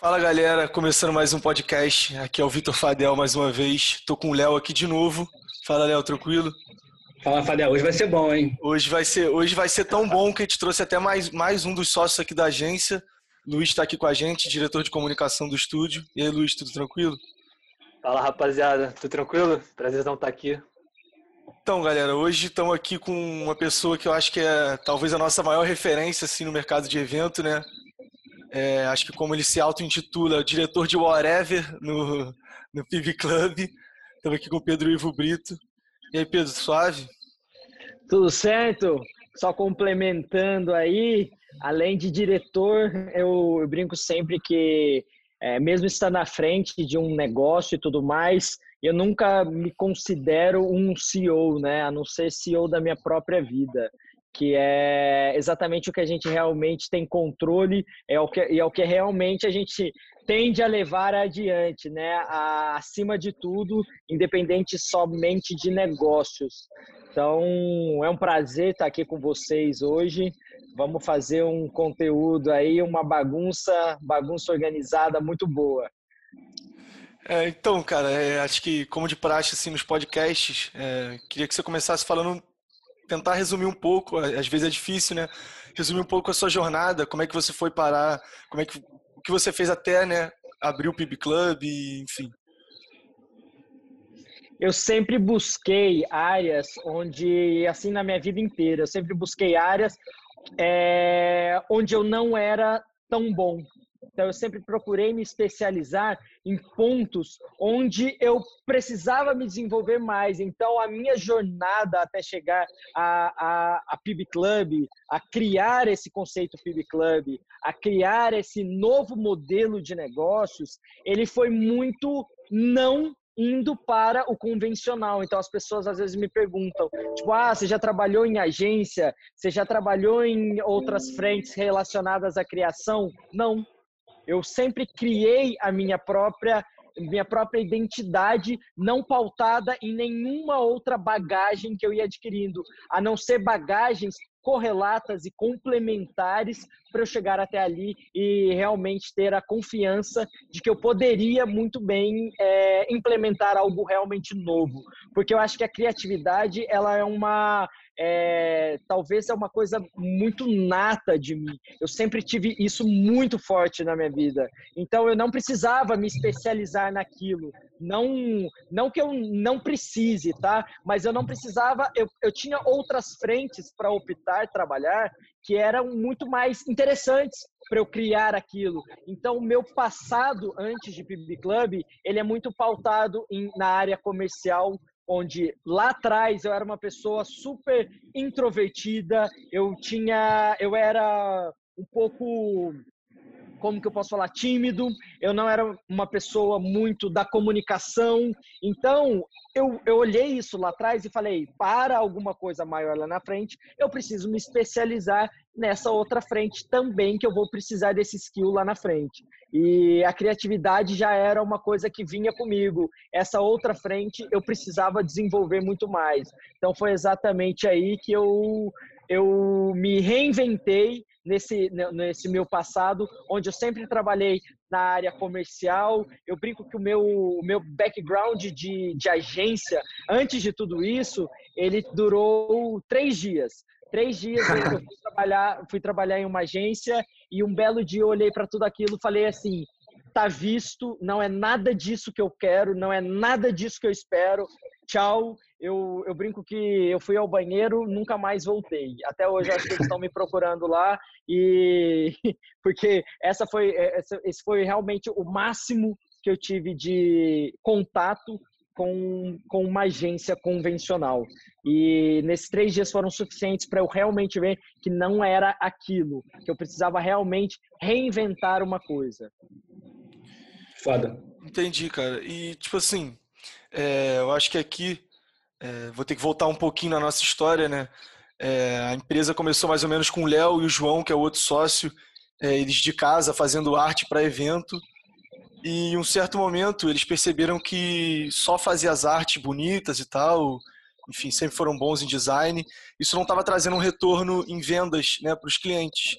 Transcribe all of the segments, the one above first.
Fala galera, começando mais um podcast. Aqui é o Vitor Fadel mais uma vez. Tô com o Léo aqui de novo. Fala Léo, tranquilo? Fala Fadel, hoje vai ser bom, hein? Hoje vai ser, hoje vai ser tão bom que a gente trouxe até mais, mais um dos sócios aqui da agência. Luiz está aqui com a gente, diretor de comunicação do estúdio. E aí, Luiz, tudo tranquilo? Fala rapaziada, tudo tranquilo? Prazerzão estar aqui. Então, galera, hoje estamos aqui com uma pessoa que eu acho que é talvez a nossa maior referência assim no mercado de evento, né? É, acho que como ele se auto-intitula, diretor de Whatever no, no PIB Club. Estamos aqui com o Pedro Ivo Brito. E aí, Pedro, suave? Tudo certo? Só complementando aí, além de diretor, eu, eu brinco sempre que, é, mesmo estando na frente de um negócio e tudo mais, eu nunca me considero um CEO, né? A não ser CEO da minha própria vida que é exatamente o que a gente realmente tem controle é o que, e é o que realmente a gente tende a levar adiante, né? A, acima de tudo, independente somente de negócios. Então, é um prazer estar aqui com vocês hoje. Vamos fazer um conteúdo aí, uma bagunça, bagunça organizada muito boa. É, então, cara, é, acho que como de praxe assim nos podcasts, é, queria que você começasse falando tentar resumir um pouco, às vezes é difícil, né? Resumir um pouco a sua jornada, como é que você foi parar, como é que o que você fez até, né, abrir o PIB Club, enfim. Eu sempre busquei áreas onde, assim na minha vida inteira, eu sempre busquei áreas é, onde eu não era tão bom, então, eu sempre procurei me especializar em pontos onde eu precisava me desenvolver mais. Então, a minha jornada até chegar a, a, a PIB Club, a criar esse conceito PIB Club, a criar esse novo modelo de negócios, ele foi muito não indo para o convencional. Então as pessoas às vezes me perguntam, tipo, ah, você já trabalhou em agência? Você já trabalhou em outras frentes relacionadas à criação? Não. Eu sempre criei a minha própria minha própria identidade não pautada em nenhuma outra bagagem que eu ia adquirindo, a não ser bagagens correlatas e complementares para eu chegar até ali e realmente ter a confiança de que eu poderia muito bem é, implementar algo realmente novo, porque eu acho que a criatividade ela é uma é, talvez é uma coisa muito nata de mim. Eu sempre tive isso muito forte na minha vida. Então eu não precisava me especializar naquilo. Não, não que eu não precise, tá? Mas eu não precisava. Eu, eu tinha outras frentes para optar, trabalhar, que eram muito mais interessantes para eu criar aquilo. Então, o meu passado antes de PIB Club, ele é muito pautado em, na área comercial, onde lá atrás eu era uma pessoa super introvertida, eu tinha, eu era um pouco como que eu posso falar, tímido, eu não era uma pessoa muito da comunicação. Então, eu, eu olhei isso lá atrás e falei, para alguma coisa maior lá na frente, eu preciso me especializar nessa outra frente também, que eu vou precisar desse skill lá na frente. E a criatividade já era uma coisa que vinha comigo. Essa outra frente eu precisava desenvolver muito mais. Então foi exatamente aí que eu, eu me reinventei nesse, nesse meu passado, onde eu sempre trabalhei na área comercial. Eu brinco que o meu, o meu background de, de agência, antes de tudo isso, ele durou três dias. Três dias eu fui trabalhar, fui trabalhar em uma agência e um belo dia eu olhei para tudo aquilo e falei assim: tá visto, não é nada disso que eu quero, não é nada disso que eu espero. Tchau. Eu, eu brinco que eu fui ao banheiro, nunca mais voltei. Até hoje acho que eles estão me procurando lá e porque essa foi essa, esse foi realmente o máximo que eu tive de contato com, com uma agência convencional. E nesses três dias foram suficientes para eu realmente ver que não era aquilo, que eu precisava realmente reinventar uma coisa. Foda. Entendi, cara. E, tipo assim, é, eu acho que aqui é, vou ter que voltar um pouquinho na nossa história, né? É, a empresa começou mais ou menos com o Léo e o João, que é o outro sócio, é, eles de casa fazendo arte para evento. E em um certo momento eles perceberam que só fazer as artes bonitas e tal, enfim, sempre foram bons em design, isso não estava trazendo um retorno em vendas né, para os clientes.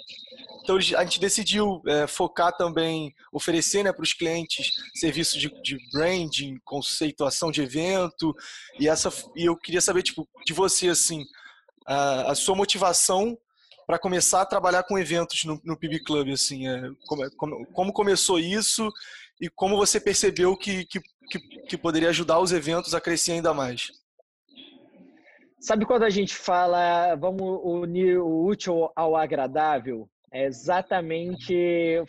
Então a gente decidiu é, focar também, oferecer né, para os clientes serviços de, de, branding, conceituação de evento. E, essa, e eu queria saber tipo, de você, assim, a, a sua motivação para começar a trabalhar com eventos no, no PB Club. Assim, é, como, como, como, começou isso e como você percebeu que, que, que, poderia ajudar os eventos a crescer ainda mais? Sabe quando a gente fala vamos unir o útil ao agradável? É exatamente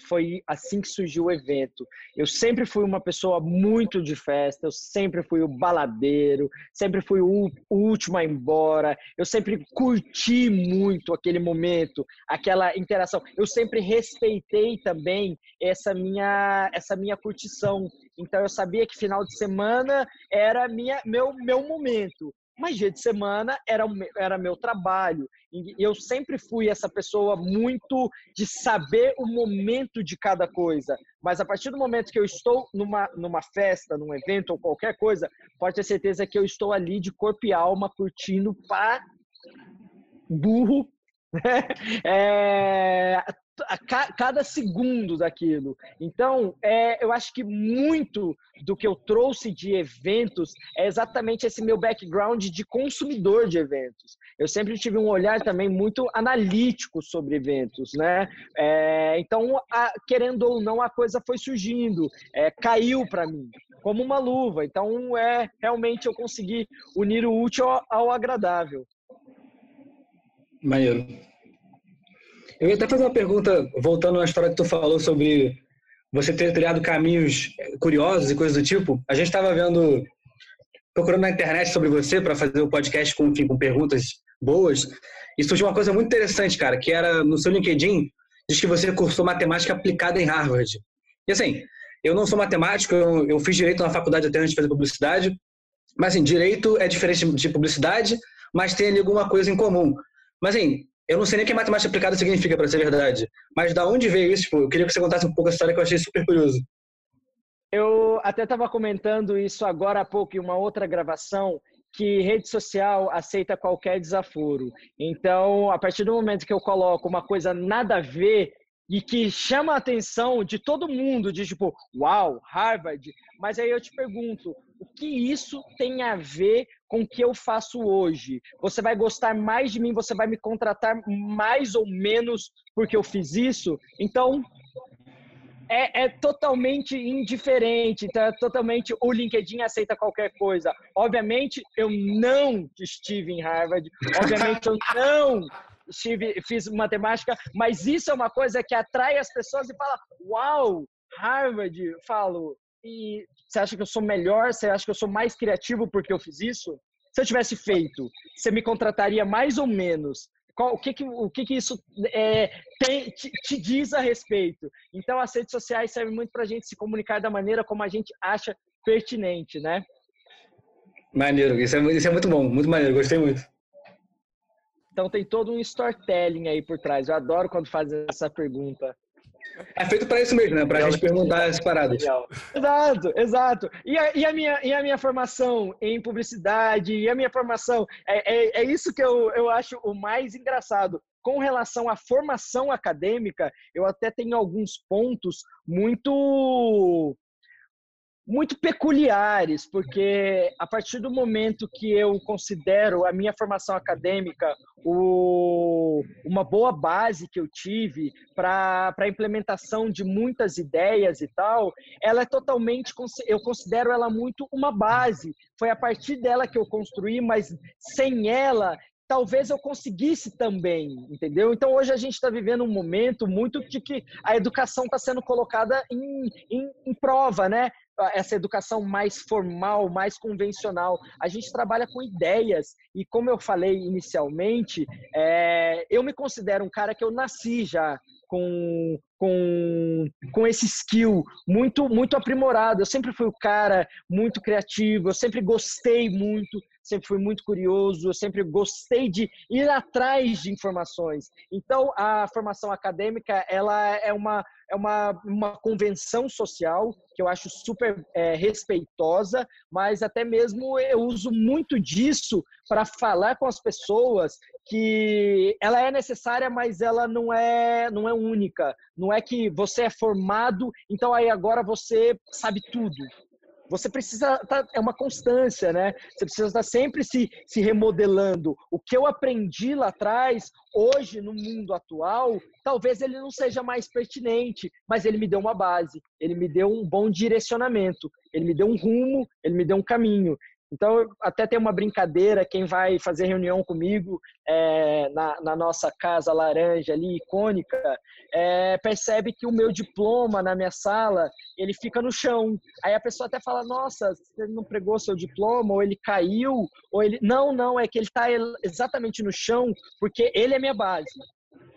foi assim que surgiu o evento. Eu sempre fui uma pessoa muito de festa, eu sempre fui o baladeiro, sempre fui o, último a ir embora, eu sempre curti muito aquele momento, aquela interação. Eu sempre respeitei também essa minha essa minha curtição. Então eu sabia que final de semana era minha meu meu momento mas dia de semana era, era meu trabalho. E eu sempre fui essa pessoa muito de saber o momento de cada coisa. Mas a partir do momento que eu estou numa, numa festa, num evento ou qualquer coisa, pode ter certeza que eu estou ali de corpo e alma, curtindo para burro né? é, a cada segundo daquilo. Então, é, eu acho que muito do que eu trouxe de eventos é exatamente esse meu background de consumidor de eventos. Eu sempre tive um olhar também muito analítico sobre eventos, né? É, então, a, querendo ou não, a coisa foi surgindo, é, caiu para mim como uma luva. Então, é realmente eu consegui unir o útil ao, ao agradável. Maneiro. Eu ia até fazer uma pergunta, voltando à história que tu falou sobre você ter criado caminhos curiosos e coisas do tipo. A gente estava vendo, procurando na internet sobre você para fazer o um podcast com, enfim, com perguntas boas, e surgiu uma coisa muito interessante, cara, que era no seu LinkedIn, diz que você cursou matemática aplicada em Harvard. E assim, eu não sou matemático, eu, eu fiz direito na faculdade até antes de fazer publicidade, mas assim, direito é diferente de publicidade, mas tem ali alguma coisa em comum. Mas assim, eu não sei nem o que matemática aplicada significa, para ser verdade. Mas da onde veio isso? Tipo, eu queria que você contasse um pouco a história que eu achei super curioso. Eu até estava comentando isso agora há pouco em uma outra gravação, que rede social aceita qualquer desaforo. Então, a partir do momento que eu coloco uma coisa nada a ver e que chama a atenção de todo mundo, de tipo, uau, Harvard. Mas aí eu te pergunto, o que isso tem a ver com o que eu faço hoje? Você vai gostar mais de mim? Você vai me contratar mais ou menos porque eu fiz isso? Então, é, é, totalmente indiferente, então é totalmente o LinkedIn aceita qualquer coisa. Obviamente, eu não estive em Harvard, obviamente, eu não estive, fiz matemática, mas isso é uma coisa que atrai as pessoas e fala: Uau, Harvard, falo. E você acha que eu sou melhor? Você acha que eu sou mais criativo porque eu fiz isso? Se eu tivesse feito, você me contrataria mais ou menos? Qual, o que, que, o que, que isso é, tem, te, te, diz a respeito? Então, as redes sociais servem muito para a gente se comunicar da maneira como a gente acha pertinente, né? Maneiro, isso é, isso é muito bom, muito maneiro, gostei muito. Então tem todo um storytelling aí por trás. Eu adoro quando fazem essa pergunta. É feito para isso mesmo, né? Para a gente perguntar as paradas. Exato, exato. E a, e a, minha, e a minha formação em publicidade, e a minha formação. É, é, é isso que eu, eu acho o mais engraçado. Com relação à formação acadêmica, eu até tenho alguns pontos muito muito peculiares, porque a partir do momento que eu considero a minha formação acadêmica o, uma boa base que eu tive para a implementação de muitas ideias e tal, ela é totalmente, eu considero ela muito uma base. Foi a partir dela que eu construí, mas sem ela talvez eu conseguisse também, entendeu? Então hoje a gente está vivendo um momento muito de que a educação está sendo colocada em, em, em, prova, né? Essa educação mais formal, mais convencional. A gente trabalha com ideias e, como eu falei inicialmente, é, eu me considero um cara que eu nasci já com, com, com esse skill muito, muito aprimorado. Eu sempre fui o cara muito criativo, eu sempre gostei muito, sempre fui muito curioso, eu sempre gostei de ir atrás de informações. Então, a formação acadêmica ela é uma é uma, uma convenção social que eu acho super é, respeitosa, mas até mesmo eu uso muito disso para falar com as pessoas que ela é necessária, mas ela não é, não é única. Não é que você é formado, então aí agora você sabe tudo. Você precisa, tá, é uma constância, né? Você precisa estar sempre se, se remodelando. O que eu aprendi lá atrás, hoje no mundo atual, talvez ele não seja mais pertinente, mas ele me deu uma base, ele me deu um bom direcionamento, ele me deu um rumo, ele me deu um caminho. Então, até tem uma brincadeira, quem vai fazer reunião comigo é, na, na, nossa casa laranja ali, icônica, é, percebe que o meu diploma na minha sala, ele fica no chão. Aí a pessoa até fala, nossa, você não pregou seu diploma, ou ele caiu, ou ele... Não, não, é que ele está exatamente no chão, porque ele é minha base.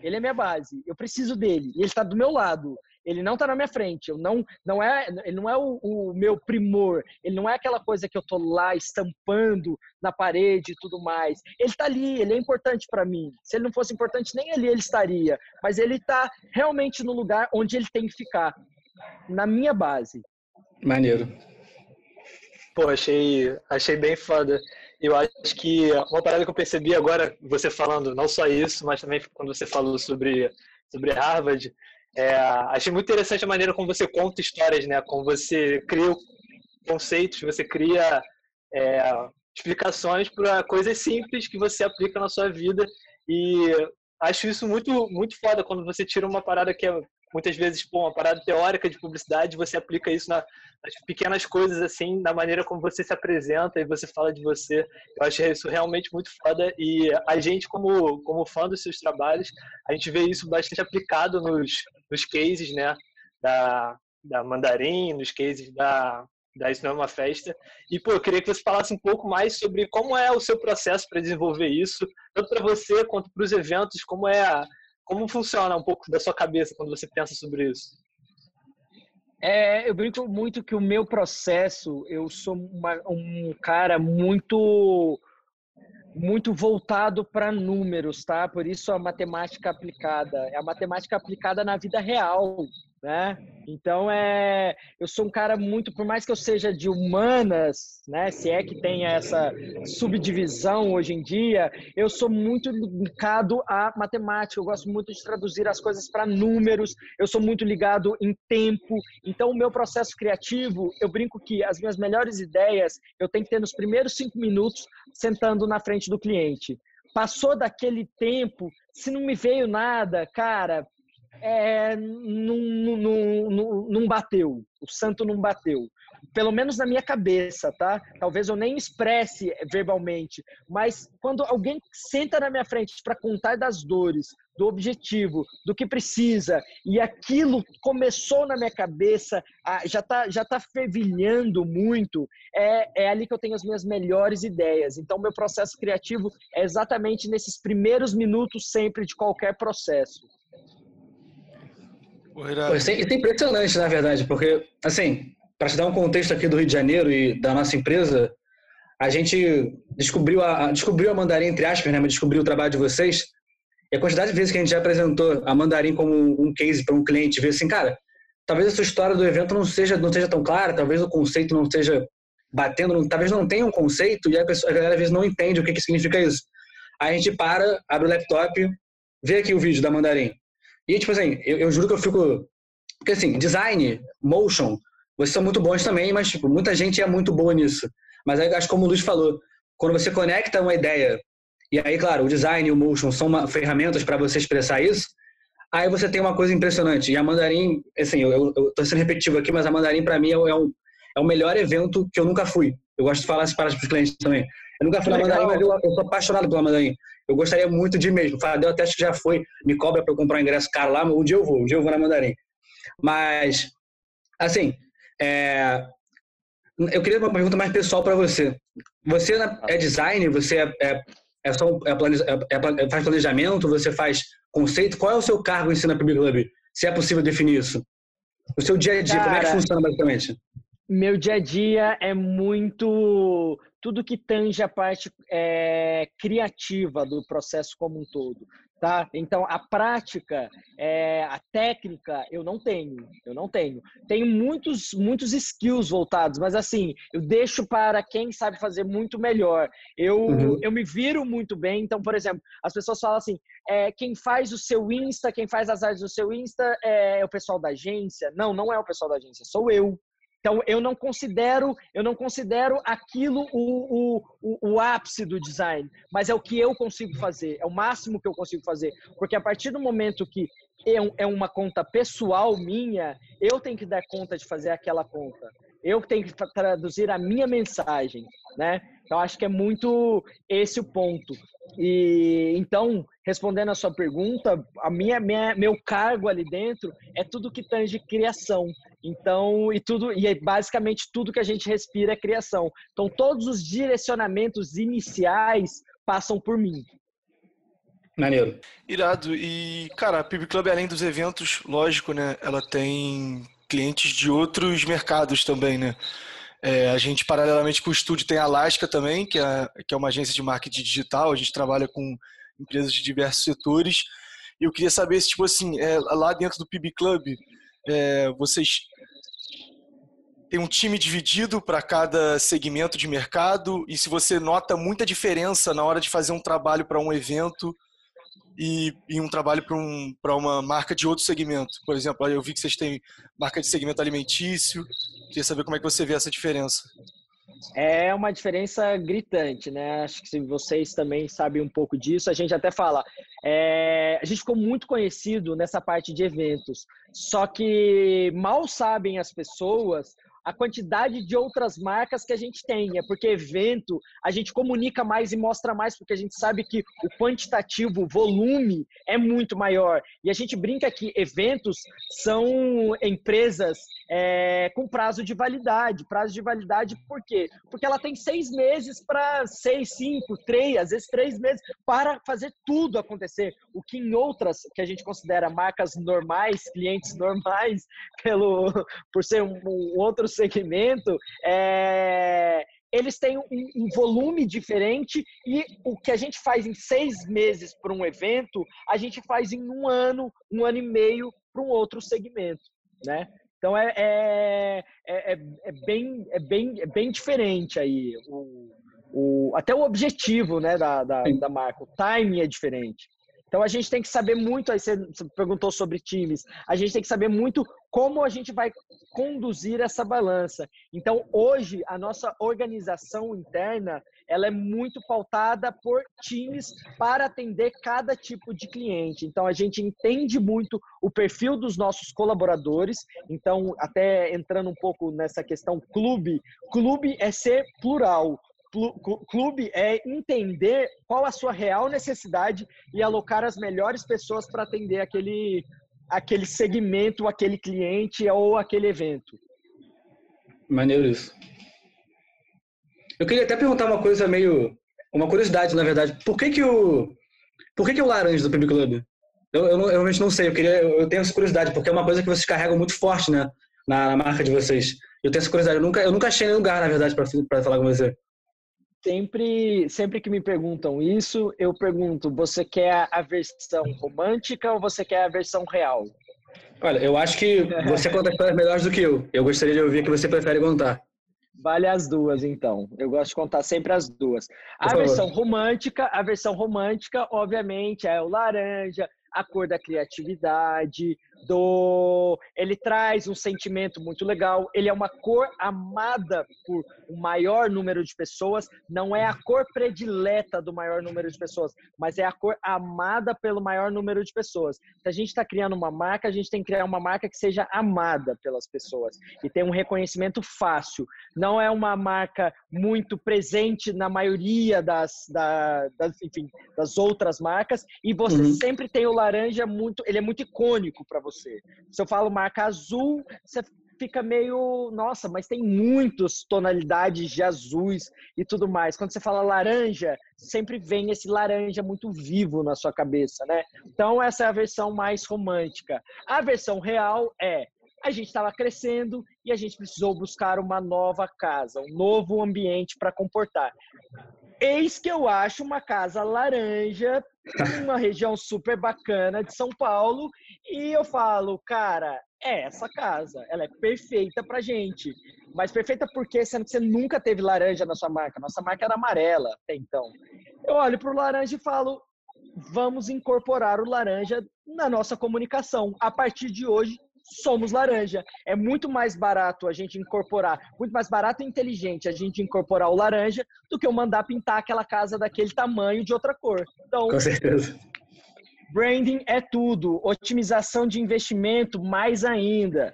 Ele é minha base. Eu preciso dele. E ele está do meu lado. Ele não está na minha frente. Eu não, não é, ele não é o, o, meu primor. Ele não é aquela coisa que eu tô lá estampando na parede e tudo mais. Ele está ali. Ele é importante para mim. Se ele não fosse importante, nem ali ele estaria. Mas ele está realmente no lugar onde ele tem que ficar, na minha base. Maneiro. Pô, achei, achei bem foda. Eu acho que uma parada que eu percebi agora, você falando não só isso, mas também quando você falou sobre, sobre Harvard, é, achei muito interessante a maneira como você conta histórias, né? Como você cria conceitos, você cria é, explicações para coisas simples que você aplica na sua vida. E acho isso muito, muito foda quando você tira uma parada que é muitas vezes, pô, uma parada teórica de publicidade, você aplica isso na, nas pequenas coisas, assim, na maneira como você se apresenta e você fala de você. Eu acho isso realmente muito foda e a gente, como, como fã dos seus trabalhos, a gente vê isso bastante aplicado nos, nos cases, né, da, da Mandarim, nos cases da, da Isso Não é Uma Festa. E, pô, eu queria que você falasse um pouco mais sobre como é o seu processo para desenvolver isso, tanto para você quanto para os eventos, como é a, como funciona um pouco da sua cabeça quando você pensa sobre isso? É, eu brinco muito que o meu processo, eu sou uma, um cara muito muito voltado para números, tá? Por isso a matemática aplicada. É a matemática aplicada na vida real né? Então é, eu sou um cara muito, por mais que eu seja de humanas, né? Se é que tem essa subdivisão hoje em dia, eu sou muito ligado à matemática. Eu gosto muito de traduzir as coisas para números. Eu sou muito ligado em tempo. Então o meu processo criativo, eu brinco que as minhas melhores ideias eu tenho que ter nos primeiros cinco minutos sentando na frente do cliente. Passou daquele tempo, se não me veio nada, cara, é, não, bateu. O santo não bateu. Pelo menos na minha cabeça, tá? Talvez eu nem expresse verbalmente, mas quando alguém senta na minha frente para contar das dores, do objetivo, do que precisa, e aquilo começou na minha cabeça, já está já tá fervilhando muito, é, é ali que eu tenho as minhas melhores ideias. Então, meu processo criativo é exatamente nesses primeiros minutos sempre de qualquer processo. Pô, isso, é, isso é impressionante, na verdade, porque, assim, para te dar um contexto aqui do Rio de Janeiro e da nossa empresa, a gente descobriu a, descobriu a Mandarim, entre aspas, né, mas descobriu o trabalho de vocês, e a quantidade de vezes que a gente já apresentou a Mandarim como um case para um cliente, ver assim, cara, talvez essa história do evento não seja, não seja tão clara, talvez o conceito não esteja batendo, talvez não tenha um conceito e a, pessoa, a galera às vezes não entende o que, que significa isso. Aí a gente para, abre o laptop, vê aqui o vídeo da Mandarim. E, tipo assim, eu, eu juro que eu fico. Porque, assim, design, motion, vocês são muito bons também, mas, tipo, muita gente é muito boa nisso. Mas aí, acho como o Luiz falou, quando você conecta uma ideia, e aí, claro, o design e o motion são uma, ferramentas para você expressar isso, aí você tem uma coisa impressionante. E a Mandarim, assim, eu, tô sendo repetitivo aqui, mas a Mandarim, para mim, é, é, um, é o melhor evento que eu nunca fui. Eu gosto de falar paradas para os clientes também. Eu nunca fui na Mandarim, mas eu, eu sou apaixonado pela Mandarim. Eu gostaria muito de ir mesmo. O Fadel até acho que já foi, me cobra para eu comprar um ingresso caro lá, mas um dia eu vou, um dia eu vou na Mandarim. Mas, assim, é... eu queria uma pergunta mais pessoal para você. Você é design? Você é, é, é só é, é, é, faz planejamento? Você faz conceito? Qual é o seu cargo em Cena Public Club? Se é possível definir isso. O seu dia a dia, Cara, como é que funciona basicamente? Meu dia a dia é muito tudo que tange a parte é, criativa do processo como um todo. tá? Então a prática, é, a técnica, eu não tenho, eu não tenho. Tenho muitos, muitos skills voltados, mas assim, eu deixo para quem sabe fazer muito melhor. Eu, uhum. eu me viro muito bem. Então, por exemplo, as pessoas falam assim, é, quem faz o seu Insta, quem faz as artes do seu Insta é o pessoal da agência. Não, não é o pessoal da agência, sou eu. Então eu não considero, eu não considero aquilo o, o, o, ápice do design, mas é o que eu consigo fazer, é o máximo que eu consigo fazer, porque a partir do momento que é, é uma conta pessoal minha, eu tenho que dar conta de fazer aquela conta. Eu tenho que traduzir a minha mensagem, né? Então acho que é muito esse o ponto. E então, respondendo a sua pergunta, a minha, minha meu cargo ali dentro é tudo que tange criação. Então, e tudo e é basicamente tudo que a gente respira é criação. Então, todos os direcionamentos iniciais passam por mim. Maneiro. Irado. E, cara, a PIB Club, além dos eventos, lógico, né? Ela tem clientes de outros mercados também, né? É, a gente, paralelamente com o estúdio, tem a Alaska também, que é, que é uma agência de marketing digital. A gente trabalha com empresas de diversos setores. E eu queria saber se, tipo assim, é, lá dentro do PIB Club, é, vocês têm um time dividido para cada segmento de mercado? E se você nota muita diferença na hora de fazer um trabalho para um evento e, e um trabalho para um, uma marca de outro segmento? Por exemplo, eu vi que vocês têm marca de segmento alimentício. Queria saber como é que você vê essa diferença. É uma diferença gritante, né? Acho que vocês também sabem um pouco disso. A gente até fala, é, a gente ficou muito conhecido nessa parte de eventos, só que mal sabem as pessoas a quantidade de outras marcas que a gente tem. É porque evento a gente comunica mais e mostra mais, porque a gente sabe que o quantitativo, o volume é muito maior. E a gente brinca que eventos são empresas é, com prazo de validade. Prazo de validade por quê? Porque ela tem seis meses para seis, cinco, três, às vezes três meses para fazer tudo acontecer. O que em outras que a gente considera marcas normais, clientes normais, pelo por ser um, um outro segmento, é, eles têm um, um, volume diferente e o que a gente faz em seis meses para um evento, a gente faz em um ano, um ano e meio para um outro segmento, né? Então é, é, é, é, bem, é, bem, é bem diferente aí. O, o, até o objetivo né, da, da, da marca, o timing é diferente. Então a gente tem que saber muito, aí você perguntou sobre times, a gente tem que saber muito como a gente vai conduzir essa balança. Então hoje a nossa organização interna, ela é muito pautada por times para atender cada tipo de cliente. Então a gente entende muito o perfil dos nossos colaboradores. Então até entrando um pouco nessa questão clube, clube é ser plural clube é entender qual a sua real necessidade e alocar as melhores pessoas para atender aquele, aquele segmento, aquele cliente ou aquele evento. Maneiro isso. Eu queria até perguntar uma coisa meio. Uma curiosidade, na verdade. Por que, que o. Por que, que o laranja do PB Club? Eu, eu, eu, realmente não sei. Eu, queria, eu tenho essa curiosidade, porque é uma coisa que vocês carregam muito forte, né? Na, na marca de vocês. Eu tenho essa curiosidade. Eu nunca, eu nunca achei nenhum lugar, na verdade, para falar com você. Sempre, sempre que me perguntam isso, eu pergunto: você quer a versão romântica ou você quer a versão real? Olha, eu acho que você conta histórias melhores do que eu. Eu gostaria de ouvir o que você prefere contar. Vale as duas, então. Eu gosto de contar sempre as duas. A versão romântica, a versão romântica, obviamente, é o laranja, a cor da criatividade, do ele traz um sentimento muito legal, ele é uma cor amada por o maior número de pessoas, não é a cor predileta do maior número de pessoas, mas é a cor amada pelo maior número de pessoas. Se a gente está criando uma marca, a gente tem que criar uma marca que seja amada pelas pessoas e tem um reconhecimento fácil. Não é uma marca muito presente na maioria das, da, das enfim, das outras marcas e você uhum. sempre tem o laranja muito, ele é muito icônico para você. Se eu falo marca azul, você fica meio, nossa, mas tem muitas tonalidades de azuis e tudo mais. Quando você fala laranja, sempre vem esse laranja muito vivo na sua cabeça, né? Então essa é a versão mais romântica. A versão real é a gente estava crescendo e a gente precisou buscar uma nova casa, um novo ambiente para comportar eis que eu acho uma casa laranja numa região super bacana de São Paulo e eu falo, cara, é essa casa, ela é perfeita pra gente. Mas perfeita porque sendo que você nunca teve laranja na sua marca. Nossa marca era amarela até então. Eu olho pro laranja e falo, vamos incorporar o laranja na nossa comunicação. A partir de hoje, somos laranja. É muito mais barato a gente incorporar, muito mais barato e inteligente a gente incorporar o laranja do que eu mandar pintar aquela casa daquele tamanho de outra cor. Então, com certeza. Branding é tudo, otimização de investimento mais ainda.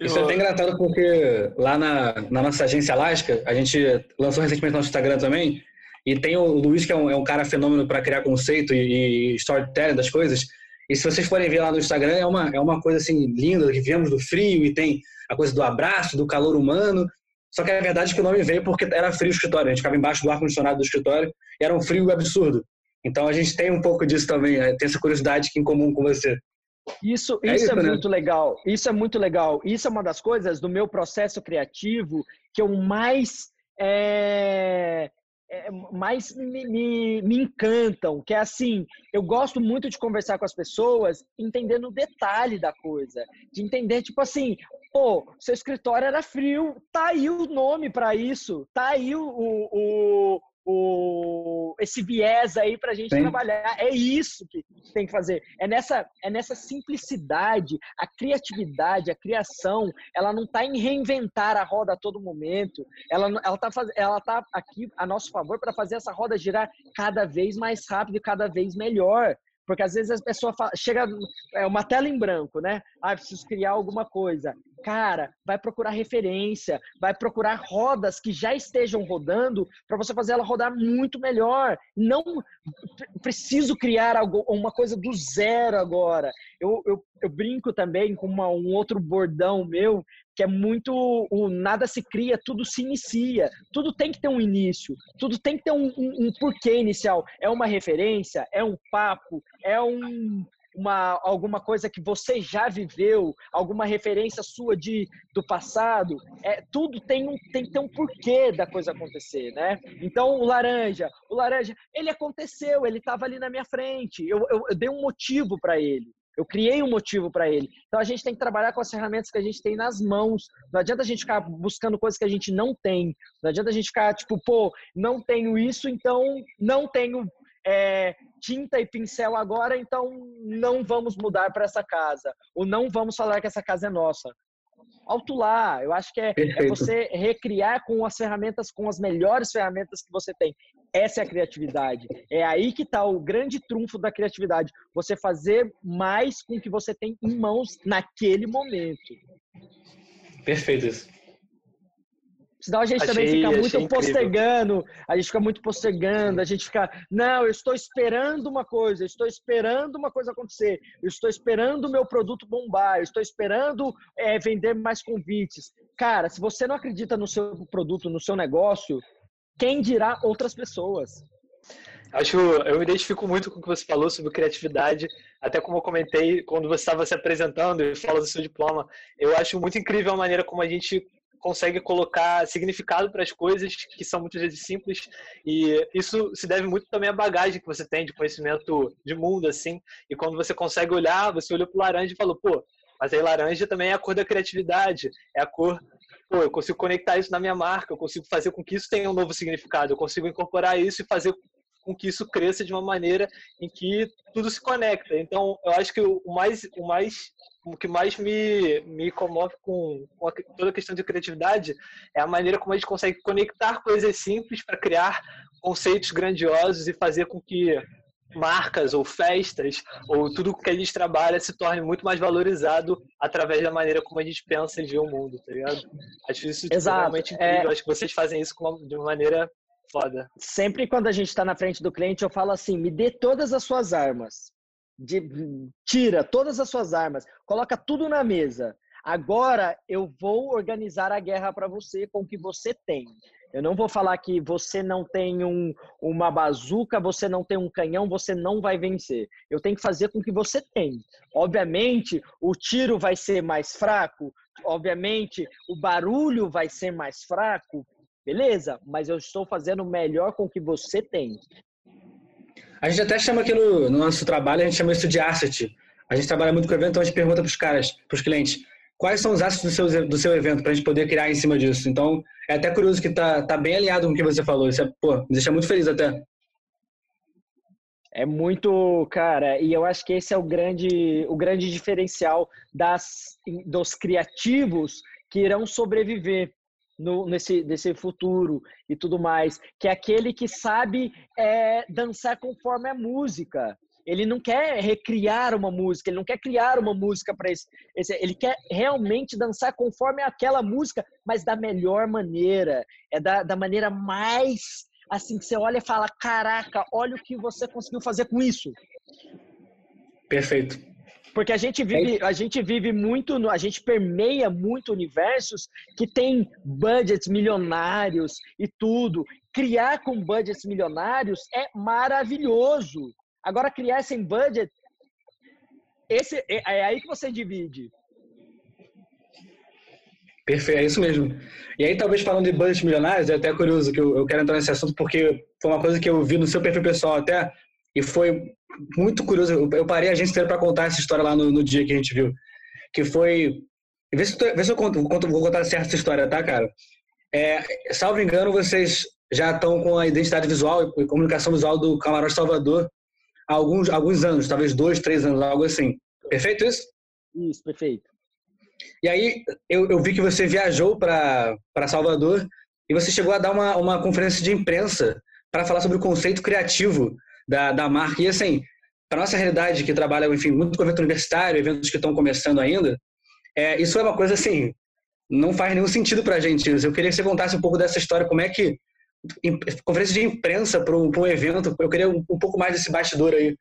Isso é até engraçado porque lá na, na nossa agência Alaska, a gente lançou recentemente no nosso Instagram também, e tem o Luiz, que é um, é um cara fenômeno para criar conceito e, e storytelling das coisas. E se vocês forem ver lá no Instagram, é uma, é uma coisa assim linda, que viemos do frio e tem a coisa do abraço, do calor humano. Só que a verdade é que o nome veio porque era frio o escritório. A gente ficava embaixo do ar-condicionado do escritório e era um frio absurdo. Então a gente tem um pouco disso também, né? tem essa curiosidade em comum com você. Isso, é isso, isso é né? muito legal. Isso é muito legal. Isso é uma das coisas do meu processo criativo que eu mais é, é, mais me, me, me, encantam, que é assim, eu gosto muito de conversar com as pessoas entendendo o detalhe da coisa, de entender, tipo assim, pô, seu escritório era frio, tá aí o nome para isso, tá aí o, o, o, esse viés aí para a gente Sim. trabalhar. É isso que tem que fazer. É nessa, é nessa simplicidade, a criatividade, a criação, ela não está em reinventar a roda a todo momento. Ela ela está ela tá aqui a nosso favor para fazer essa roda girar cada vez mais rápido e cada vez melhor. Porque às vezes a pessoa fala, chega é uma tela em branco, né? Ah, preciso criar alguma coisa. Cara, vai procurar referência, vai procurar rodas que já estejam rodando para você fazer ela rodar muito melhor. Não preciso criar algo, uma coisa do zero agora. Eu, eu, eu brinco também com uma, um outro bordão meu que é muito o nada se cria, tudo se inicia. Tudo tem que ter um início, tudo tem que ter um, um, um porquê inicial. É uma referência, é um papo, é um, uma, alguma coisa que você já viveu, alguma referência sua de, do passado, é, tudo tem, um, tem que ter um porquê da coisa acontecer, né? Então, o laranja, o laranja, ele aconteceu, ele estava ali na minha frente, eu, eu, eu dei um motivo para ele. Eu criei um motivo para ele. Então a gente tem que trabalhar com as ferramentas que a gente tem nas mãos. Não adianta a gente ficar buscando coisas que a gente não tem. Não adianta a gente ficar tipo, pô, não tenho isso, então não tenho é, tinta e pincel agora, então não vamos mudar para essa casa. Ou não vamos falar que essa casa é nossa alto lá. Eu acho que é, é, você recriar com as ferramentas, com as melhores ferramentas que você tem. Essa é a criatividade. É aí que está o grande trunfo da criatividade. Você fazer mais com o que você tem em mãos naquele momento. Perfeito isso. Senão a gente achei, também fica muito postergando, a gente fica muito postergando, a gente fica, não, eu estou esperando uma coisa, eu estou esperando uma coisa acontecer, eu estou esperando o meu produto bombar, eu estou esperando é, vender mais convites. Cara, se você não acredita no seu produto, no seu negócio, quem dirá outras pessoas? Acho, eu me identifico muito com o que você falou sobre criatividade, até como eu comentei quando você estava se apresentando e falou do seu diploma. Eu acho muito incrível a maneira como a gente consegue colocar significado para as coisas que são muitas vezes simples. E isso se deve muito também à bagagem que você tem de conhecimento de mundo assim. E quando você consegue olhar você olhou para o laranja e falou pô mas aí laranja também é a cor da criatividade é a cor pô eu consigo conectar isso na minha marca eu consigo fazer com que isso tenha um novo significado eu consigo incorporar isso e fazer com que isso cresça de uma maneira em que tudo se conecta. Então, eu acho que o mais, o mais, o que mais me, me comove com, com a, toda a questão de criatividade é a maneira como a gente consegue conectar coisas simples para criar conceitos grandiosos e fazer com que marcas ou festas ou tudo que a gente trabalha se torne muito mais valorizado através da maneira como a gente pensa e vê o mundo, tá ligado? Acho isso Exato. realmente incrível. É... Acho que vocês fazem isso de uma maneira Foda. Sempre quando a gente está na frente do cliente, eu falo assim: me dê todas as suas armas. De, tira todas as suas armas, coloca tudo na mesa. Agora eu vou organizar a guerra para você com o que você tem. Eu não vou falar que você não tem um, uma bazuca, você não tem um canhão, você não vai vencer. Eu tenho que fazer com que você tem. Obviamente, o tiro vai ser mais fraco, obviamente, o barulho vai ser mais fraco, Beleza, mas eu estou fazendo o melhor com o que você tem. A gente até chama aqui no, no nosso trabalho, a gente chama isso de asset. A gente trabalha muito com evento, então a gente pergunta para os caras, para os clientes, quais são os assets do seu, do seu evento, para a gente poder criar em cima disso. Então, é até curioso que tá, tá bem alinhado com o que você falou. Isso é, pô, me deixa muito feliz até. É muito, cara, e eu acho que esse é o grande, o grande diferencial das, dos criativos que irão sobreviver no, nesse, futuro e tudo mais, que é aquele que sabe é, dançar conforme a música. Ele não quer recriar uma música, ele não quer criar uma música para esse, esse, Ele quer realmente dançar conforme aquela música, mas da melhor maneira. É da, da maneira mais assim que você olha e fala: caraca, olha o que você conseguiu fazer com isso. Perfeito. Porque a gente vive, a gente vive muito, a gente permeia muito universos que tem budgets milionários e tudo. Criar com budgets milionários é maravilhoso. Agora, criar sem budget, esse, é, é aí que você divide. Perfeito, é isso mesmo. E aí, talvez falando de budget milionários, é até curioso que eu, eu quero entrar nesse assunto, porque foi uma coisa que eu vi no seu perfil pessoal até, e foi muito curioso. Eu, parei a gente inteira para contar essa história lá no, no, dia que a gente viu. Que foi. Vê se, vê se eu conto, conto, vou contar certo essa história, tá, cara? É, salvo engano, vocês já estão com a identidade visual e comunicação visual do Camarote Salvador há alguns, alguns anos, talvez dois, três anos, algo assim. Perfeito isso? Isso, perfeito. E aí eu, eu vi que você viajou para Salvador e você chegou a dar uma, uma conferência de imprensa para falar sobre o conceito criativo da, da marca. E assim, para nossa realidade que trabalha, enfim, muito com evento universitário, eventos que estão começando ainda, é, isso é uma coisa assim, não faz nenhum sentido para a gente. Eu queria que você contasse um pouco dessa história, como é que conferência de imprensa para um, um, evento, eu queria um, um pouco mais desse bastidor aí.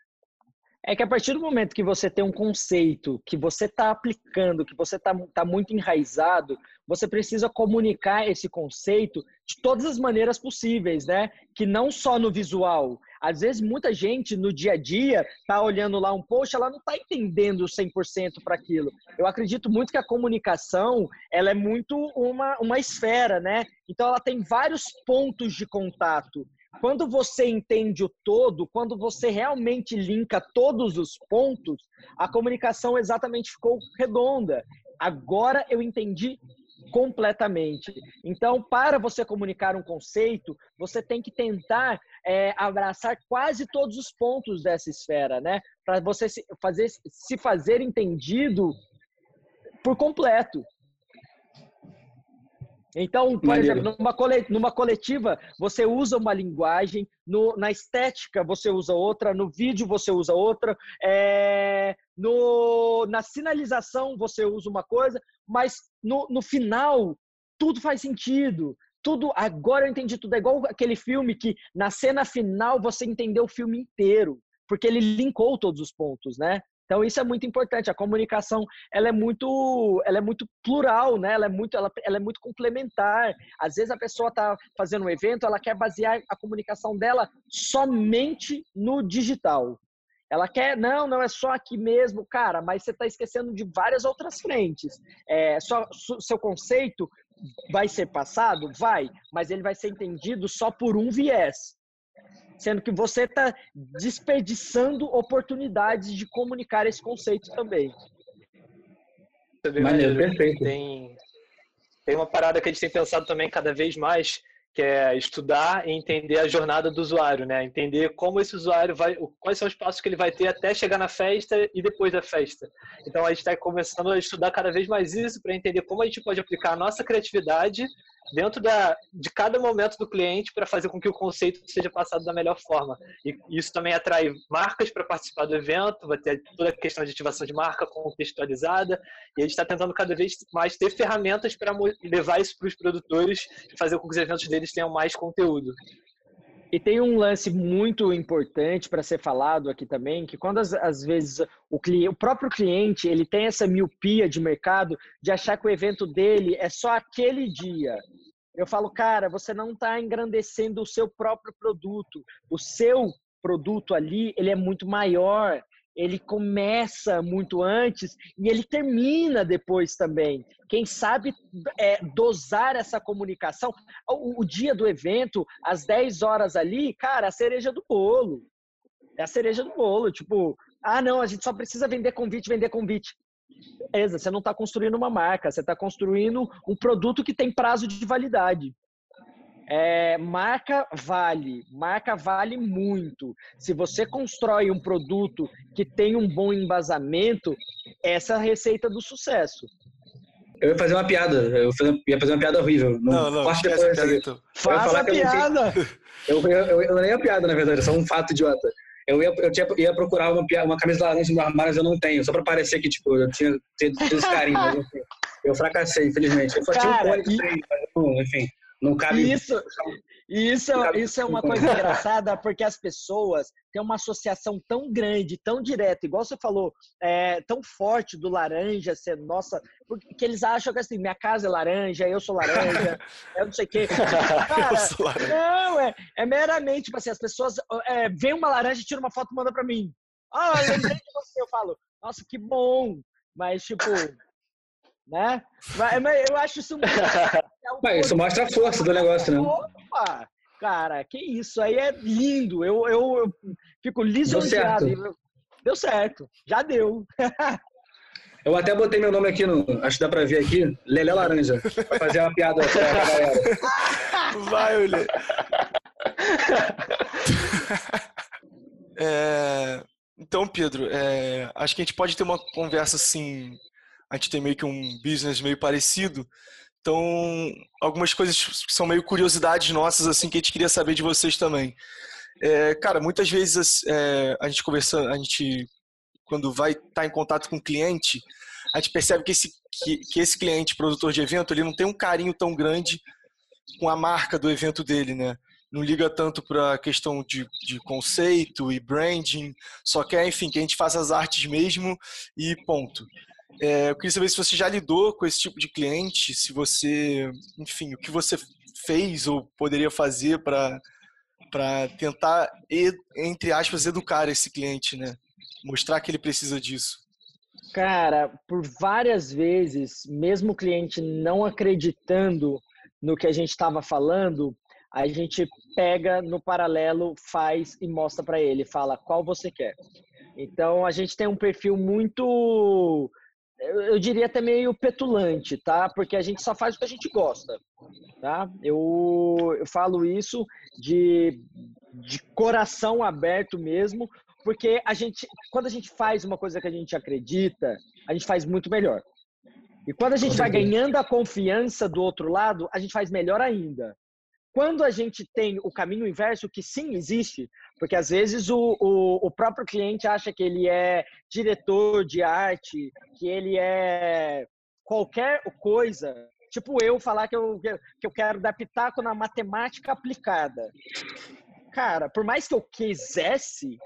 É que a partir do momento que você tem um conceito que você está aplicando, que você está tá muito enraizado, você precisa comunicar esse conceito de todas as maneiras possíveis, né? Que não só no visual. Às vezes, muita gente no dia a dia está olhando lá um post, ela não está entendendo 100% para aquilo. Eu acredito muito que a comunicação ela é muito uma, uma esfera, né? Então, ela tem vários pontos de contato. Quando você entende o todo, quando você realmente linka todos os pontos, a comunicação exatamente ficou redonda. Agora eu entendi completamente. Então, para você comunicar um conceito, você tem que tentar é, abraçar quase todos os pontos dessa esfera, né? Para você se fazer, se fazer entendido por completo. Então, por Maneiro. exemplo, numa coletiva, você usa uma linguagem, no, na estética você usa outra, no vídeo você usa outra, é, no, na sinalização você usa uma coisa, mas no, no final tudo faz sentido. Tudo, agora eu entendi tudo. É igual aquele filme que na cena final você entendeu o filme inteiro, porque ele linkou todos os pontos, né? Então isso é muito importante. A comunicação ela é muito, ela é muito plural, né? Ela é muito, ela, ela é muito complementar. Às vezes a pessoa está fazendo um evento, ela quer basear a comunicação dela somente no digital. Ela quer, não, não é só aqui mesmo, cara, mas você está esquecendo de várias outras frentes. É, só, seu conceito vai ser passado? Vai, mas ele vai ser entendido só por um viés sendo que você está desperdiçando oportunidades de comunicar esse conceito também. Maneiro, perfeito. Tem, tem uma parada que a gente tem pensado também cada vez mais, que é estudar e entender a jornada do usuário, né? Entender como esse usuário vai, quais são os passos que ele vai ter até chegar na festa e depois da festa. Então a gente está começando a estudar cada vez mais isso para entender como a gente pode aplicar a nossa criatividade dentro da, de cada momento do cliente para fazer com que o conceito seja passado da melhor forma. E isso também atrai marcas para participar do evento, vai ter toda a questão de ativação de marca contextualizada, e a gente está tentando cada vez mais ter ferramentas para levar isso para os produtores e fazer com que os eventos deles tenham mais conteúdo. E tem um lance muito importante para ser falado aqui também, que quando às, vezes o, cliente, o próprio cliente ele tem essa miopia de mercado de achar que o evento dele é só aquele dia. Eu falo, cara, você não está engrandecendo o seu próprio produto. O seu produto ali ele é muito maior. Ele começa muito antes e ele termina depois também. Quem sabe é, dosar essa comunicação. O, o, dia do evento, às 10 horas ali, cara, a cereja do bolo. É a cereja do bolo. Tipo, ah, não, a gente só precisa vender convite, vender convite. Beleza, você não está construindo uma marca, você está construindo um produto que tem prazo de validade. É, marca vale, marca vale muito. Se você constrói um produto que tem um bom embasamento, essa é a receita do sucesso. Eu ia fazer uma piada, eu ia fazer uma piada horrível. Não, não, não depois, piada, então. Faça a piada! Eu, eu, eu, eu, nem a piada, na verdade, é só um fato idiota. Eu ia, eu tinha, ia procurar uma, uma camisa laranja no armário, mas eu não tenho, só pra parecer que, tipo, eu tinha tido esse carinho. Eu fracassei, infelizmente. Eu só tinha um cone, e... enfim. Não cabe. Isso, isso, cabe isso é uma coisa engraçada, porque as pessoas têm uma associação tão grande, tão direta, igual você falou, é, tão forte do laranja ser nossa, porque eles acham que assim, minha casa é laranja, eu sou laranja, eu não sei o quê. Cara, não, é, é meramente, tipo assim, as pessoas é, veem uma laranja, tiram uma foto e mandam pra mim. Ah, eu lembrei de você. Eu falo, nossa, que bom. Mas, tipo, né? Mas, eu acho isso Mas isso mostra a força do negócio, né? Opa! Cara, que isso aí é lindo. Eu, eu, eu fico lisonjeado. Deu certo. deu certo, já deu. Eu até botei meu nome aqui no. Acho que dá pra ver aqui. Lelé Laranja. Pra fazer uma piada pra galera. Vai, Lelê. É, então, Pedro, é, acho que a gente pode ter uma conversa assim a gente tem meio que um business meio parecido. Então, algumas coisas são meio curiosidades nossas, assim, que a gente queria saber de vocês também. É, cara, muitas vezes é, a gente conversa, a gente, quando vai estar tá em contato com o cliente, a gente percebe que esse, que, que esse cliente, produtor de evento, ele não tem um carinho tão grande com a marca do evento dele, né? Não liga tanto para a questão de, de conceito e branding, só quer, enfim, que a gente faça as artes mesmo e ponto. É, eu queria saber se você já lidou com esse tipo de cliente, se você, enfim, o que você fez ou poderia fazer para para tentar, entre aspas, educar esse cliente, né? Mostrar que ele precisa disso. Cara, por várias vezes, mesmo o cliente não acreditando no que a gente estava falando, a gente pega no paralelo, faz e mostra para ele, fala qual você quer. Então a gente tem um perfil muito eu, diria até meio petulante, tá? Porque a gente só faz o que a gente gosta, tá? Eu, eu falo isso de, de coração aberto mesmo, porque a gente, quando a gente faz uma coisa que a gente acredita, a gente faz muito melhor. E quando a gente vai ganhando a confiança do outro lado, a gente faz melhor ainda. Quando a gente tem o caminho inverso, que sim existe, porque às vezes o, o, o, próprio cliente acha que ele é diretor de arte, que ele é qualquer coisa. Tipo eu falar que eu, que eu quero dar pitaco na matemática aplicada. Cara, por mais que eu quisesse,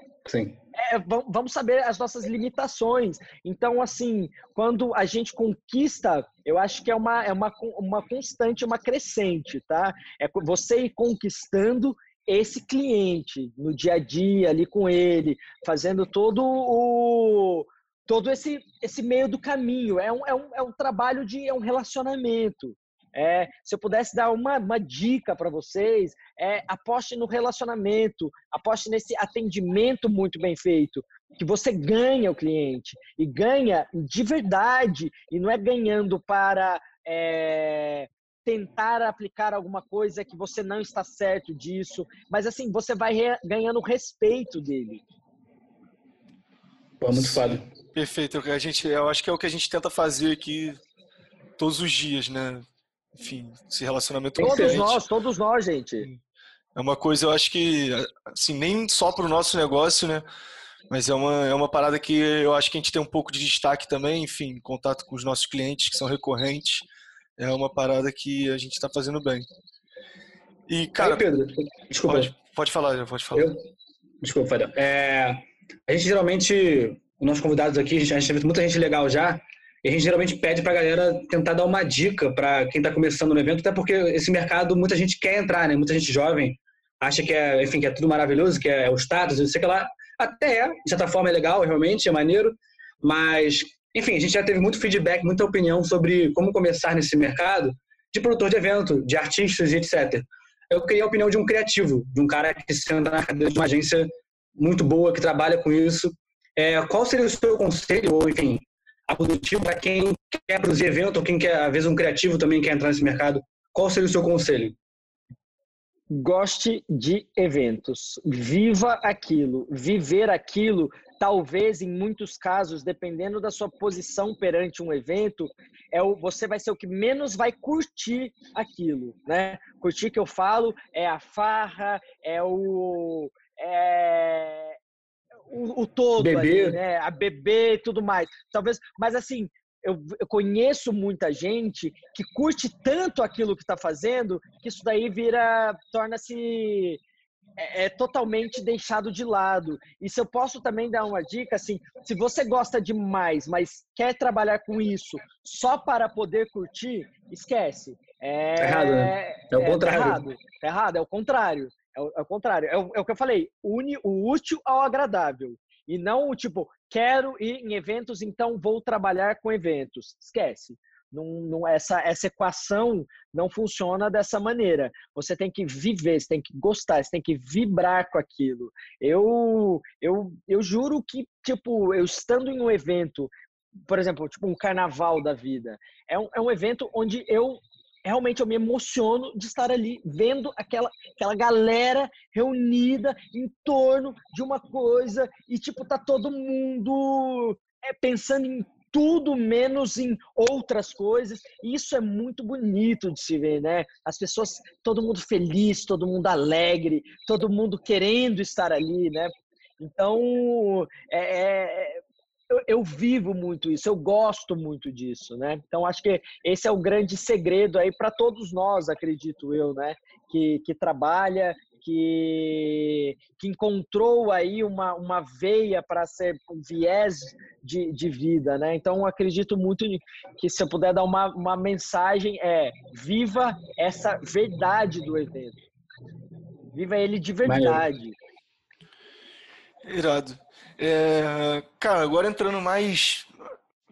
é, vamos saber as nossas limitações. Então, assim, quando a gente conquista, eu acho que é uma, é uma, uma constante, uma crescente, tá? É você ir conquistando esse cliente no dia a dia ali com ele, fazendo todo o todo esse esse meio do caminho. É um, é um, é um trabalho de é um relacionamento. É, se eu pudesse dar uma, uma dica para vocês, é aposte no relacionamento, aposte nesse atendimento muito bem feito, que você ganha o cliente e ganha de verdade e não é ganhando para é, tentar aplicar alguma coisa que você não está certo disso, mas assim, você vai ganhando respeito dele. Muito foda. Perfeito. A gente, eu acho que é o que a gente tenta fazer aqui todos os dias, né? Enfim, esse relacionamento Todos cliente, nós, todos nós, gente. É uma coisa, eu acho que, assim, nem só para o nosso negócio, né? Mas é uma, é uma parada que eu acho que a gente tem um pouco de destaque também, enfim, contato com os nossos clientes que são recorrentes é uma parada que a gente está fazendo bem. E, cara. Aí, Pedro, desculpa. Pode, pode falar, pode falar. Eu? Desculpa, Fadel. É, a gente geralmente, os nossos convidados aqui, a gente, a gente tem muita gente legal já, e a gente geralmente pede para a galera tentar dar uma dica para quem está começando no evento, até porque esse mercado muita gente quer entrar, né? Muita gente jovem acha que é, enfim, que é tudo maravilhoso, que é o status, não sei o que lá. Até é, de certa forma é legal, realmente, é maneiro, mas, enfim, a gente já teve muito feedback, muita opinião sobre como começar nesse mercado de produtor de evento, de artistas e etc. Eu queria a opinião de um criativo, de um cara que senta na cadeira de uma agência muito boa, que trabalha com isso. É, qual seria o seu conselho, ou enfim, a produtivo para quem quer produzir evento, ou quem quer, às vezes, um criativo também quer entrar nesse mercado? Qual seria o seu conselho? Goste de eventos, viva aquilo, viver aquilo talvez em muitos casos, dependendo da sua posição perante um evento, é o, você vai ser o que menos vai curtir aquilo, né? Curtir que eu falo é a farra, é o é, o, o, todo, bebê. Ali, né? A bebê e tudo mais. Talvez, mas assim, eu, eu, conheço muita gente que curte tanto aquilo que está fazendo que isso daí vira torna-se é, é, totalmente deixado de lado. E se eu posso também dar uma dica, assim, se você gosta demais, mas quer trabalhar com isso só para poder curtir, esquece. É, tá errado, né? É o é, contrário. Tá errado, tá errado, é o contrário. É o, é o contrário. É o, é o, que eu falei, une o útil ao agradável. E não o tipo, quero ir em eventos, então vou trabalhar com eventos. Esquece. Não, não, essa, essa equação não funciona dessa maneira. Você tem que viver, você tem que gostar, você tem que vibrar com aquilo. Eu, eu, eu juro que, tipo, eu estando em um evento, por exemplo, tipo um carnaval da vida, é um, é um evento onde eu realmente eu me emociono de estar ali vendo aquela, aquela galera reunida em torno de uma coisa e tipo tá todo mundo é, pensando em tudo menos em outras coisas. E isso é muito bonito de se ver, né? As pessoas, todo mundo feliz, todo mundo alegre, todo mundo querendo estar ali, né? Então, é, é, eu, eu, vivo muito isso, eu gosto muito disso, né? Então, acho que esse é o grande segredo aí para todos nós, acredito eu, né? Que, que trabalha que, que encontrou aí uma, uma veia para ser um viés de, de vida, né? Então, acredito muito que se eu puder dar uma, uma mensagem é viva essa verdade do evento. Viva ele de verdade. Irado. É, cara, agora entrando mais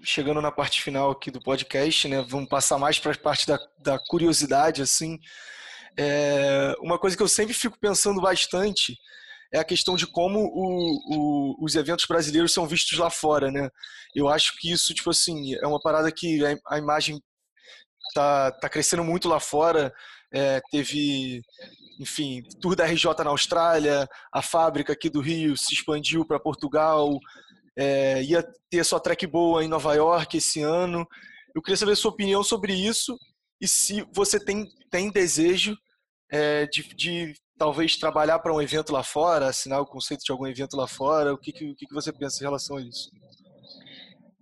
chegando na parte final aqui do podcast, né? Vamos passar mais para a parte da, da curiosidade, assim. É, uma coisa que eu sempre fico pensando bastante é a questão de como o, o, os eventos brasileiros são vistos lá fora, né? Eu acho que isso, tipo assim, é uma parada que a, imagem tá, tá crescendo muito lá fora. É, teve, enfim, Tour da RJ na Austrália, a fábrica aqui do Rio se expandiu para Portugal, é, ia ter sua track boa em Nova York esse ano. Eu queria saber a sua opinião sobre isso e se você tem, tem desejo é, de, de, talvez trabalhar para um evento lá fora, assinar o conceito de algum evento lá fora? O que, que, o que você pensa em relação a isso?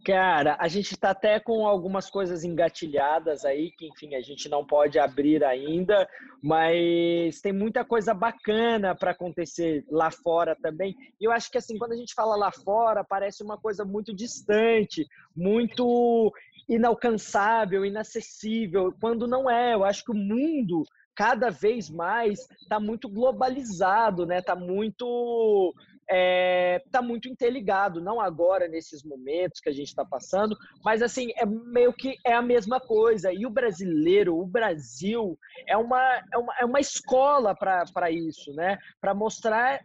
Cara, a gente está até com algumas coisas engatilhadas aí, que enfim, a gente não pode abrir ainda, mas tem muita coisa bacana para acontecer lá fora também. E eu acho que assim, quando a gente fala lá fora, parece uma coisa muito distante, muito inalcançável, inacessível, quando não é. Eu acho que o mundo cada vez mais está muito globalizado, né? Está muito é, tá muito interligado, não agora nesses momentos que a gente está passando, mas assim é meio que é a mesma coisa. E o brasileiro, o Brasil é uma é uma, é uma escola para isso, né? Para mostrar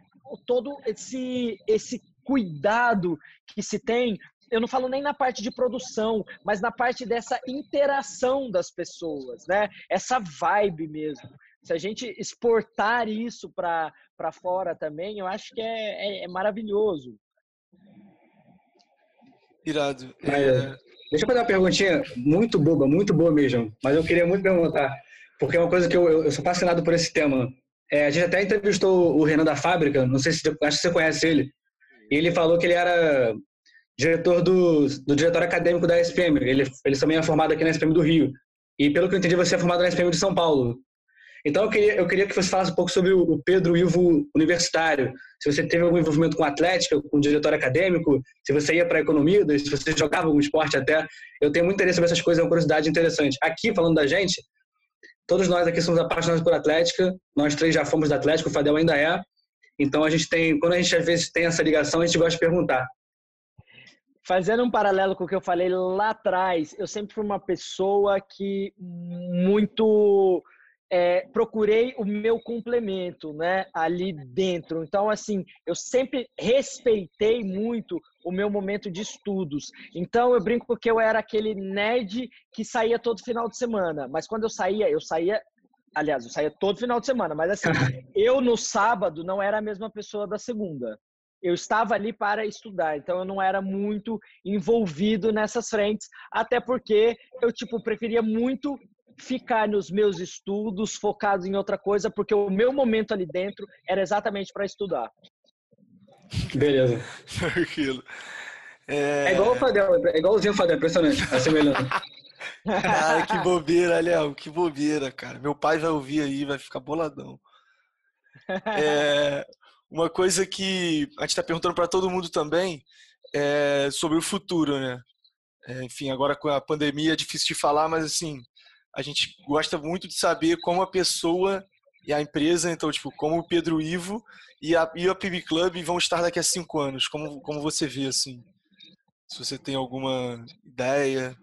todo esse esse cuidado que se tem eu não falo nem na parte de produção, mas na parte dessa interação das pessoas, né? Essa vibe mesmo. Se a gente exportar isso para fora também, eu acho que é, é, é maravilhoso. Irado. É... Deixa eu fazer uma perguntinha muito boba, muito boa mesmo, mas eu queria muito perguntar, porque é uma coisa que eu, eu sou fascinado por esse tema. É, a gente até entrevistou o Renan da Fábrica, não sei se acho que você conhece ele. E ele falou que ele era diretor do, do diretório acadêmico da SPM. Ele, ele também é formado aqui na SPM do Rio. E pelo que eu entendi, você é formado na SPM de São Paulo. Então eu queria, eu queria que você falasse um pouco sobre o Pedro Ivo universitário. Se você teve algum envolvimento com atlética, com diretório acadêmico, se você ia para economia, se você jogava algum esporte até. Eu tenho muito interesse sobre essas coisas, é uma curiosidade interessante. Aqui, falando da gente, todos nós aqui somos apaixonados por atlética. Nós três já fomos da Atlético, o Fadel ainda é. Então a gente tem, quando a gente às vezes tem essa ligação, a gente gosta de perguntar. Fazendo um paralelo com o que eu falei lá atrás, eu sempre fui uma pessoa que muito é, procurei o meu complemento, né, ali dentro. Então, assim, eu sempre respeitei muito o meu momento de estudos. Então, eu brinco que eu era aquele nerd que saía todo final de semana. Mas quando eu saía, eu saía Aliás, eu saía todo final de semana, mas assim, eu no sábado não era a mesma pessoa da segunda. Eu estava ali para estudar, então eu não era muito envolvido nessas frentes, até porque eu tipo preferia muito ficar nos meus estudos, focado em outra coisa, porque o meu momento ali dentro era exatamente para estudar. Beleza. Tranquilo. É... é igual o Fadel, é igualzinho o Fadel, impressionante, a semelhança. Cara, que bobeira, Léo, que bobeira, cara. Meu pai vai ouvir aí, vai ficar boladão. É, uma coisa que a gente está perguntando para todo mundo também é sobre o futuro, né? É, enfim, agora com a pandemia é difícil de falar, mas assim, a gente gosta muito de saber como a pessoa e a empresa, então, tipo, como o Pedro Ivo e a, e a PB Club vão estar daqui a cinco anos. Como, como você vê, assim? Se você tem alguma ideia.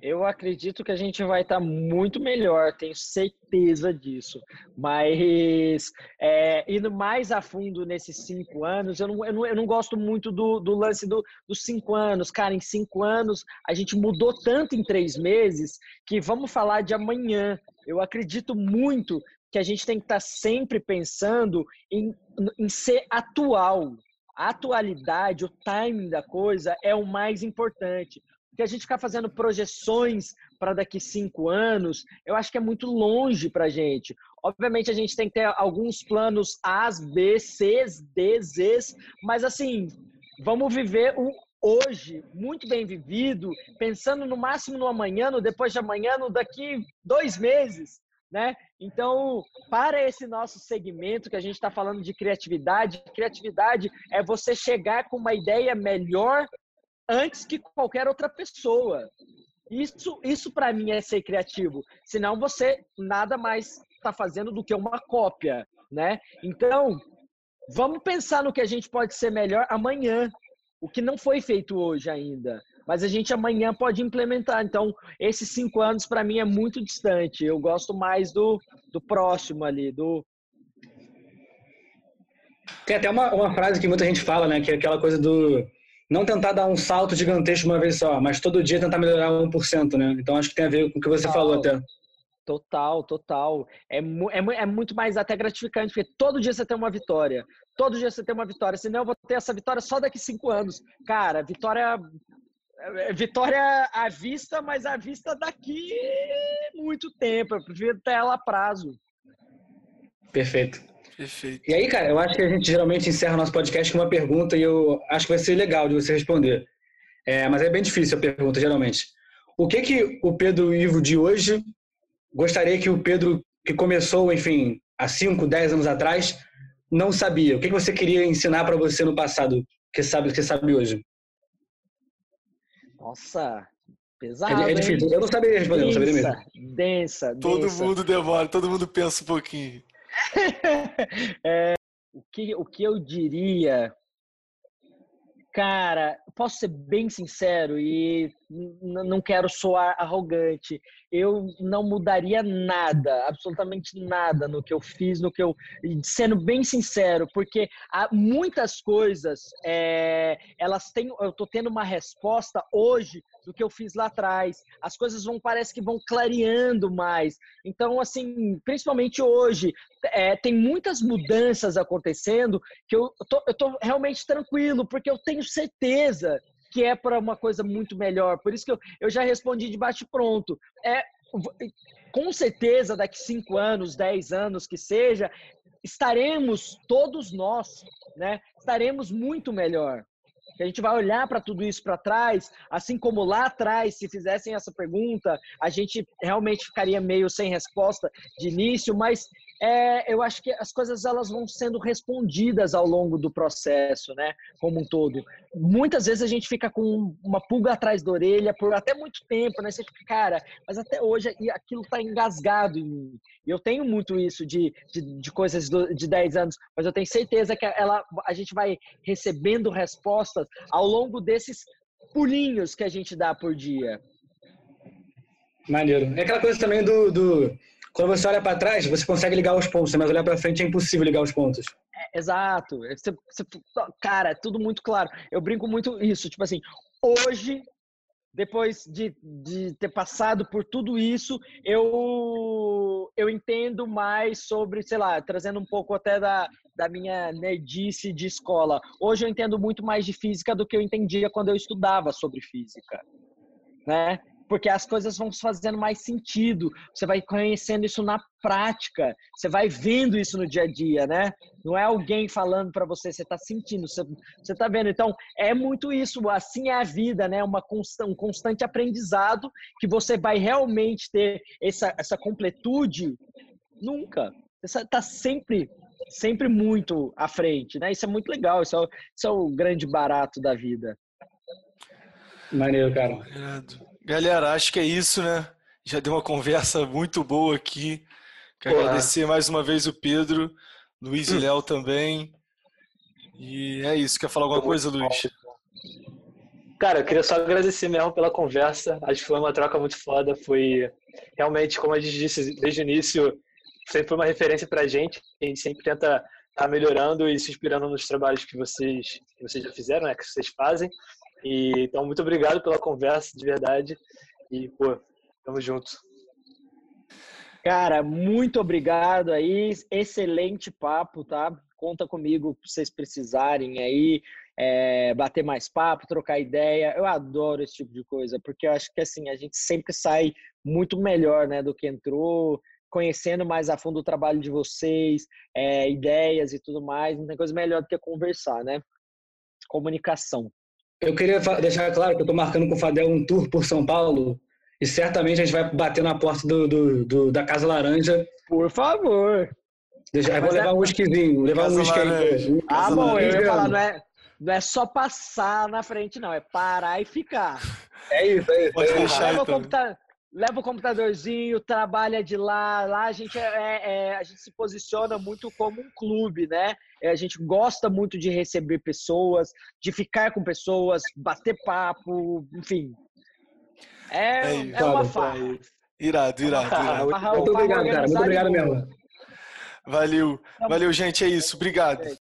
Eu acredito que a gente vai estar muito melhor, tenho certeza disso. Mas é, indo mais a fundo nesses cinco anos, eu não, eu não, eu não gosto muito do, do lance do, dos cinco anos. Cara, em cinco anos a gente mudou tanto em três meses que vamos falar de amanhã. Eu acredito muito que a gente tem que estar sempre pensando em, em ser atual. A atualidade, o timing da coisa é o mais importante que a gente ficar fazendo projeções para daqui cinco anos, eu acho que é muito longe para a gente. Obviamente, a gente tem que ter alguns planos A, B, C, D, Z, mas assim, vamos viver o hoje, muito bem vivido, pensando no máximo no amanhã, no depois de amanhã, no daqui dois meses. Né? Então, para esse nosso segmento que a gente está falando de criatividade, criatividade é você chegar com uma ideia melhor antes que qualquer outra pessoa. Isso, isso para mim é ser criativo. Senão você nada mais está fazendo do que uma cópia, né? Então, vamos pensar no que a gente pode ser melhor amanhã, o que não foi feito hoje ainda. Mas a gente amanhã pode implementar. Então, esses cinco anos para mim é muito distante. Eu gosto mais do, do próximo ali, do. Tem até uma, uma frase que muita gente fala, né? Que é aquela coisa do não tentar dar um salto gigantesco uma vez só, mas todo dia tentar melhorar 1%, né? Então acho que tem a ver com o que você total, falou até. Total, total. É, é, é muito mais até gratificante, porque todo dia você tem uma vitória. Todo dia você tem uma vitória. Senão eu vou ter essa vitória só daqui cinco anos. Cara, vitória. É, vitória à vista, mas à vista daqui muito tempo. Eu prefiro ter ela a prazo. Perfeito. Perfeito. E aí, cara, eu acho que a gente geralmente encerra o nosso podcast com uma pergunta e eu acho que vai ser legal de você responder. É, mas é bem difícil a pergunta, geralmente. O que que o Pedro Ivo de hoje gostaria que o Pedro que começou, enfim, há 5, 10 anos atrás, não sabia? O que, que você queria ensinar para você no passado que sabe que você sabe hoje? Nossa, pesado. É, é difícil. Hein? Eu não saberia responder, densa, não saberia mesmo. Densa, Todo densa. mundo demora, todo mundo pensa um pouquinho. é, o, que, o que eu diria? Cara, posso ser bem sincero e não quero soar arrogante. Eu não mudaria nada, absolutamente nada no que eu fiz, no que eu. Sendo bem sincero, porque há muitas coisas, é, elas têm. Eu estou tendo uma resposta hoje do que eu fiz lá atrás. As coisas vão, parece que vão clareando mais. Então, assim, principalmente hoje, é, tem muitas mudanças acontecendo que eu tô, eu tô realmente tranquilo, porque eu tenho certeza que é para uma coisa muito melhor. Por isso que eu, eu já respondi de bate pronto. É, com certeza, daqui cinco anos, dez anos que seja, estaremos todos nós, né? Estaremos muito melhor. A gente vai olhar para tudo isso para trás, assim como lá atrás, se fizessem essa pergunta, a gente realmente ficaria meio sem resposta de início, mas é, eu acho que as coisas elas vão sendo respondidas ao longo do processo, né? Como um todo. Muitas vezes a gente fica com uma pulga atrás da orelha por até muito tempo, né? Você fica, cara, mas até hoje aquilo tá engasgado em mim. Eu tenho muito isso de, de, de coisas do, de 10 anos, mas eu tenho certeza que ela, a gente vai recebendo respostas ao longo desses pulinhos que a gente dá por dia. Maneiro. É aquela coisa também do, do quando você olha para trás, você consegue ligar os pontos, mas olhar para frente é impossível ligar os pontos. É, exato. Você, você, cara, é tudo muito claro. Eu brinco muito isso. Tipo assim, hoje, depois de, de ter passado por tudo isso, eu, eu entendo mais sobre, sei lá, trazendo um pouco até da, da minha nerdice de escola. Hoje eu entendo muito mais de física do que eu entendia quando eu estudava sobre física. Né? Porque as coisas vão fazendo mais sentido. Você vai conhecendo isso na prática, você vai vendo isso no dia a dia, né? Não é alguém falando para você, você está sentindo, você, está vendo. Então, é muito isso, assim é a vida, né? Uma consta, um constante aprendizado que você vai realmente ter essa, essa completude nunca. Você está sempre sempre muito à frente, né? Isso é muito legal, isso é, isso é o grande barato da vida. Maneiro, cara. Galera, acho que é isso, né? Já deu uma conversa muito boa aqui. Quero agradecer mais uma vez o Pedro, Luiz e hum. Léo também. E é isso. Quer falar alguma coisa, Luiz? Cara, eu queria só agradecer mesmo pela conversa. Acho que foi uma troca muito foda. Foi realmente, como a gente disse desde o início, sempre foi uma referência pra gente. A gente sempre tenta estar tá melhorando e se inspirando nos trabalhos que vocês, que vocês já fizeram, né? Que vocês fazem. E, então, muito obrigado pela conversa, de verdade. E, pô, tamo junto. Cara, muito obrigado aí. Excelente papo, tá? Conta comigo se vocês precisarem aí é, bater mais papo, trocar ideia. Eu adoro esse tipo de coisa, porque eu acho que assim, a gente sempre sai muito melhor né, do que entrou, conhecendo mais a fundo o trabalho de vocês, é, ideias e tudo mais. Não tem coisa melhor do que conversar, né? Comunicação. Eu queria deixar claro que eu estou marcando com o Fadel um tour por São Paulo e certamente a gente vai bater na porta do, do, do da Casa Laranja. Por favor. Deixa, eu vou levar é... um whiskyzinho, levar Casa um whisky aí. Ah, bom, eu ia falar, não é, não é só passar na frente, não, é parar e ficar. É isso, é isso. Pode é deixar, então leva o computadorzinho, trabalha de lá. Lá a gente, é, é, é, a gente se posiciona muito como um clube, né? É, a gente gosta muito de receber pessoas, de ficar com pessoas, bater papo, enfim. É, é, é uma farra. Irado, irado, irado. Muito obrigado, cara. Muito obrigado mesmo. Valeu. Valeu, gente. É isso. Obrigado.